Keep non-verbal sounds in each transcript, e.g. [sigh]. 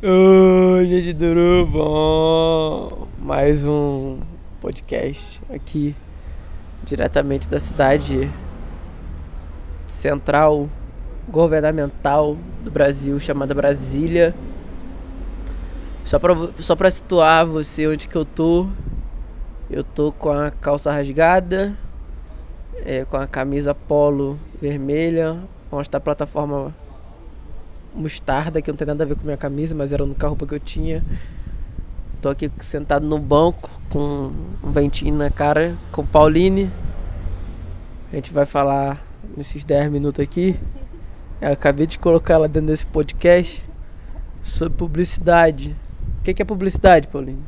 Oi, gente, tudo bom? Mais um podcast aqui, diretamente da cidade central governamental do Brasil, chamada Brasília. Só pra, só pra situar você onde que eu tô, eu tô com a calça rasgada, é, com a camisa polo vermelha, onde tá a plataforma mostarda, que não tem nada a ver com minha camisa, mas era a única roupa que eu tinha. Tô aqui sentado no banco com um ventinho na cara, com Pauline. A gente vai falar nesses 10 minutos aqui. Eu acabei de colocar ela dentro desse podcast sobre publicidade. O que é publicidade, Pauline?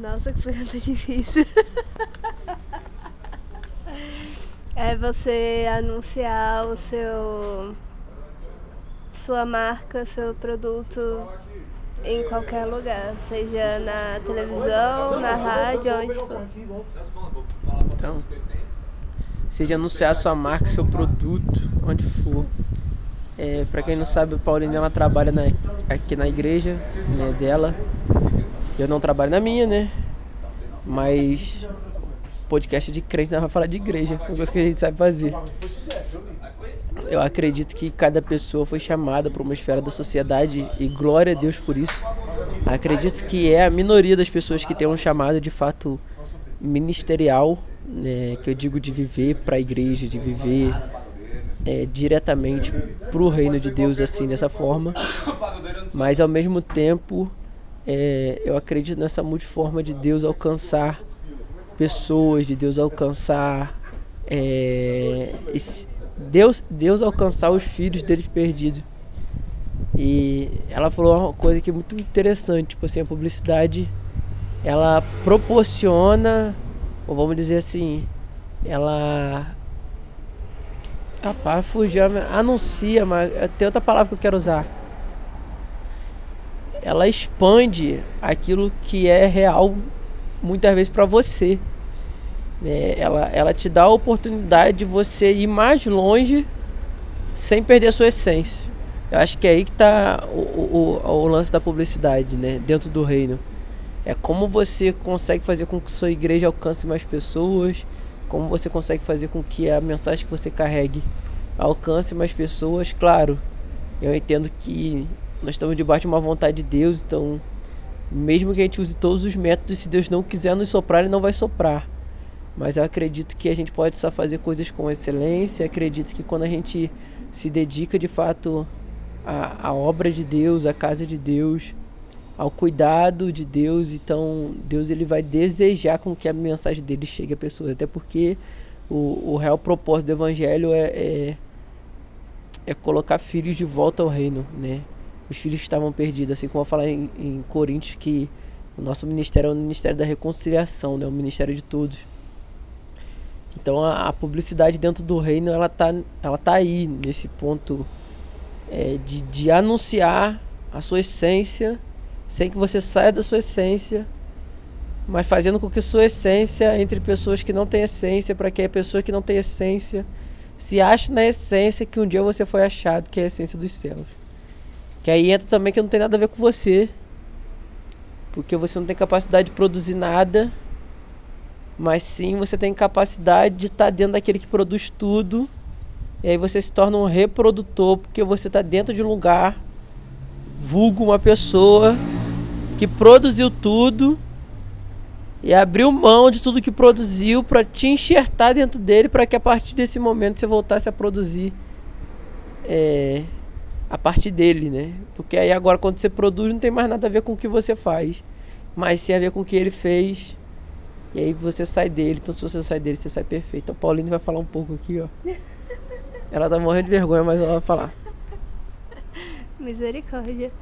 Nossa, que pergunta difícil. [laughs] é você anunciar o seu sua marca, seu produto em qualquer lugar, seja na televisão, na rádio, onde for. Então, seja anunciar sua marca, seu produto, onde for. É, para quem não sabe, a Pauline ela trabalha na, aqui na igreja né, dela. Eu não trabalho na minha, né? Mas podcast de crente, não vai falar de igreja, uma coisa que a gente sabe fazer. Eu acredito que cada pessoa foi chamada para uma esfera da sociedade e glória a Deus por isso. Acredito que é a minoria das pessoas que tem um chamado de fato ministerial, né, que eu digo de viver para a igreja, de viver é, diretamente para o reino de Deus assim dessa forma. Mas ao mesmo tempo, é, eu acredito nessa multiforma de Deus alcançar pessoas, de Deus alcançar é, esse, Deus, Deus alcançar os filhos deles perdidos. E ela falou uma coisa que é muito interessante, tipo assim, a publicidade ela proporciona, ou vamos dizer assim, ela Rapaz, fugiu, anuncia, mas tem outra palavra que eu quero usar. Ela expande aquilo que é real muitas vezes para você. É, ela, ela te dá a oportunidade de você ir mais longe sem perder a sua essência. Eu acho que é aí que está o, o, o, lance da publicidade, né? Dentro do reino. É como você consegue fazer com que sua igreja alcance mais pessoas, como você consegue fazer com que a mensagem que você carregue alcance mais pessoas. Claro, eu entendo que nós estamos debaixo de uma vontade de Deus, então, mesmo que a gente use todos os métodos, se Deus não quiser nos soprar, Ele não vai soprar. Mas eu acredito que a gente pode só fazer coisas com excelência. Acredito que quando a gente se dedica de fato à, à obra de Deus, à casa de Deus, ao cuidado de Deus, então Deus ele vai desejar com que a mensagem dele chegue a pessoas. Até porque o, o real propósito do evangelho é, é, é colocar filhos de volta ao reino, né? Os filhos estavam perdidos, assim como eu falar em, em Coríntios que o nosso ministério é o ministério da reconciliação, né? O ministério de todos. Então a, a, publicidade dentro do reino ela tá, ela tá aí nesse ponto é, de, de anunciar a sua essência sem que você saia da sua essência, mas fazendo com que sua essência entre pessoas que não têm essência, para que a pessoa que não tem essência se ache na essência que um dia você foi achado, que é a essência dos céus. Que aí entra também que não tem nada a ver com você, porque você não tem capacidade de produzir nada mas sim você tem capacidade de estar tá dentro daquele que produz tudo. E aí você se torna um reprodutor, porque você está dentro de um lugar, vulgo uma pessoa que produziu tudo e abriu mão de tudo que produziu para te enxertar dentro dele, para que a partir desse momento você voltasse a produzir é, a partir dele, né? Porque aí agora quando você produz não tem mais nada a ver com o que você faz, mas sim a ver com o que ele fez e aí você sai dele, então se você sai dele, você sai perfeito. Então Pauline vai falar um pouco aqui, ó. [laughs] Ela tá morrendo de vergonha, mas ela vai falar. Misericórdia.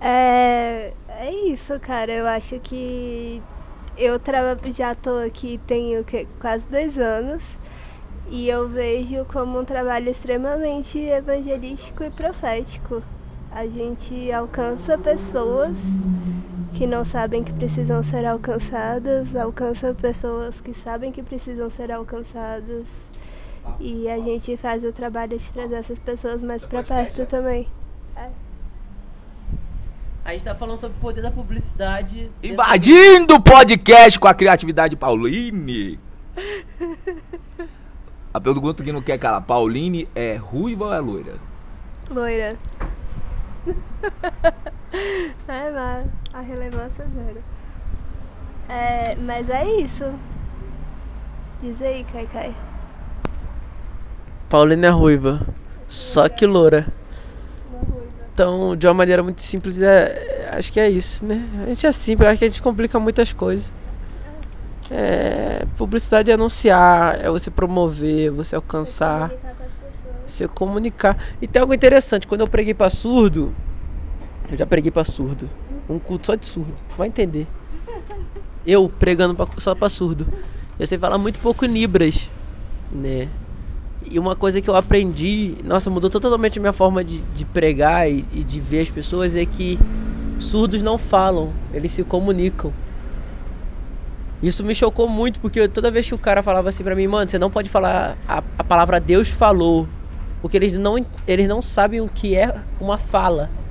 É, é isso, cara. Eu acho que eu já tô aqui tenho que, quase dois anos e eu vejo como um trabalho extremamente evangelístico e profético. A gente alcança pessoas que não sabem que precisam ser alcançadas, alcança pessoas que sabem que precisam ser alcançadas. E a gente faz o trabalho de trazer essas pessoas mais para perto também. É. A gente tá falando sobre o poder da publicidade. Invadindo o podcast com a criatividade Pauline. A pergunta que não quer calar, Pauline é ruiva ou é loira? Loira. [laughs] [laughs] é, mas a relevância é zero. É, mas é isso. Diz aí, Kai Kai. Paulina é ruiva. Só que loura. Então, de uma maneira muito simples, é, acho que é isso, né? A gente é simples, acho que a gente complica muitas coisas. É, publicidade é anunciar, é você promover, você alcançar, Comunicar com as pessoas. você comunicar. E tem algo interessante, quando eu preguei pra surdo, eu já preguei pra surdo, um culto só de surdo, vai entender. Eu pregando pra- só pra surdo. Eu sei falar muito pouco Libras, né? E uma coisa que eu aprendi, nossa, mudou totalmente a minha forma de, de pregar e, e de ver as pessoas é que surdos não falam, eles se comunicam. Isso me chocou muito, porque toda vez que o cara falava assim pra mim, mano, você não pode falar a, a palavra Deus falou. Porque eles não, eles não sabem o que é uma fala.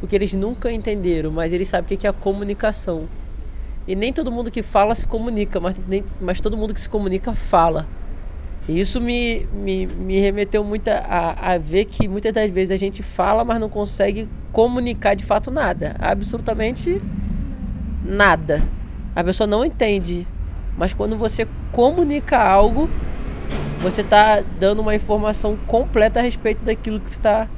Porque eles nunca entenderam, mas eles sabem o que é a comunicação. E nem todo mundo que fala se comunica, mas, nem, mas todo mundo que se comunica fala. E isso me, me, me remeteu muito a, a ver que muitas das vezes a gente fala, mas não consegue comunicar de fato nada. Absolutamente nada. A pessoa não entende. Mas quando você comunica algo, você está dando uma informação completa a respeito daquilo que você está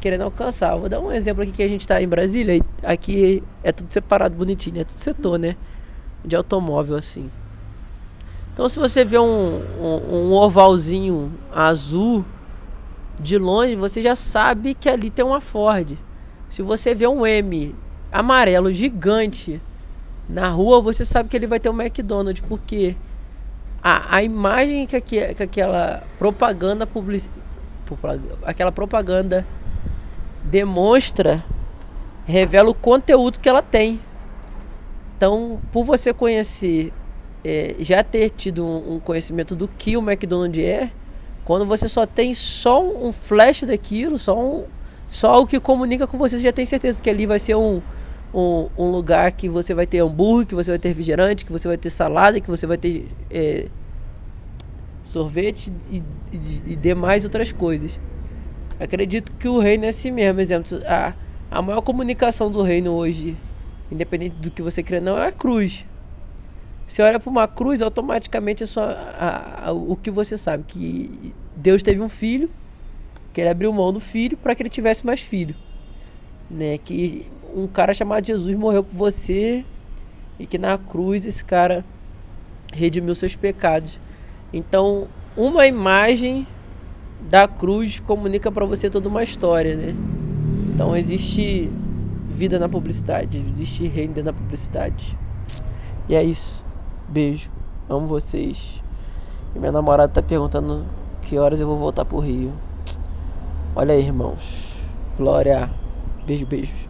querendo alcançar. Vou dar um exemplo aqui que a gente está em Brasília. e Aqui é tudo separado, bonitinho, é tudo setor, né? De automóvel assim. Então, se você vê um, um, um ovalzinho azul de longe, você já sabe que ali tem uma Ford. Se você vê um M amarelo gigante na rua, você sabe que ele vai ter um McDonald's, porque a, a imagem que, que aquela propaganda publici, propag- aquela propaganda demonstra revela o conteúdo que ela tem. Então, por você conhecer, é, já ter tido um, um conhecimento do que o McDonald's é, quando você só tem só um flash daquilo, só um, só algo que comunica com você, você já tem certeza que ali vai ser um, um, um lugar que você vai ter hambúrguer, que você vai ter refrigerante, que você vai ter salada, que você vai ter é, sorvete e, e, e demais outras coisas. Acredito que o reino é assim mesmo. Exemplo, a, a maior comunicação do reino hoje, independente do que você crê, não é a cruz. Você olha para uma cruz, automaticamente é só a- a- o que você sabe: que Deus teve um filho, que ele abriu mão do filho para que ele tivesse mais filho. Né? Que um cara chamado Jesus morreu por você e que na cruz esse cara redimiu seus pecados. Então, uma imagem da cruz comunica para você toda uma história, né? Então existe vida na publicidade, existe reino dentro da publicidade. E é isso. Beijo. Amo vocês. E minha namorada tá perguntando que horas eu vou voltar pro Rio. Olha aí, irmãos. Glória. Beijo, beijos.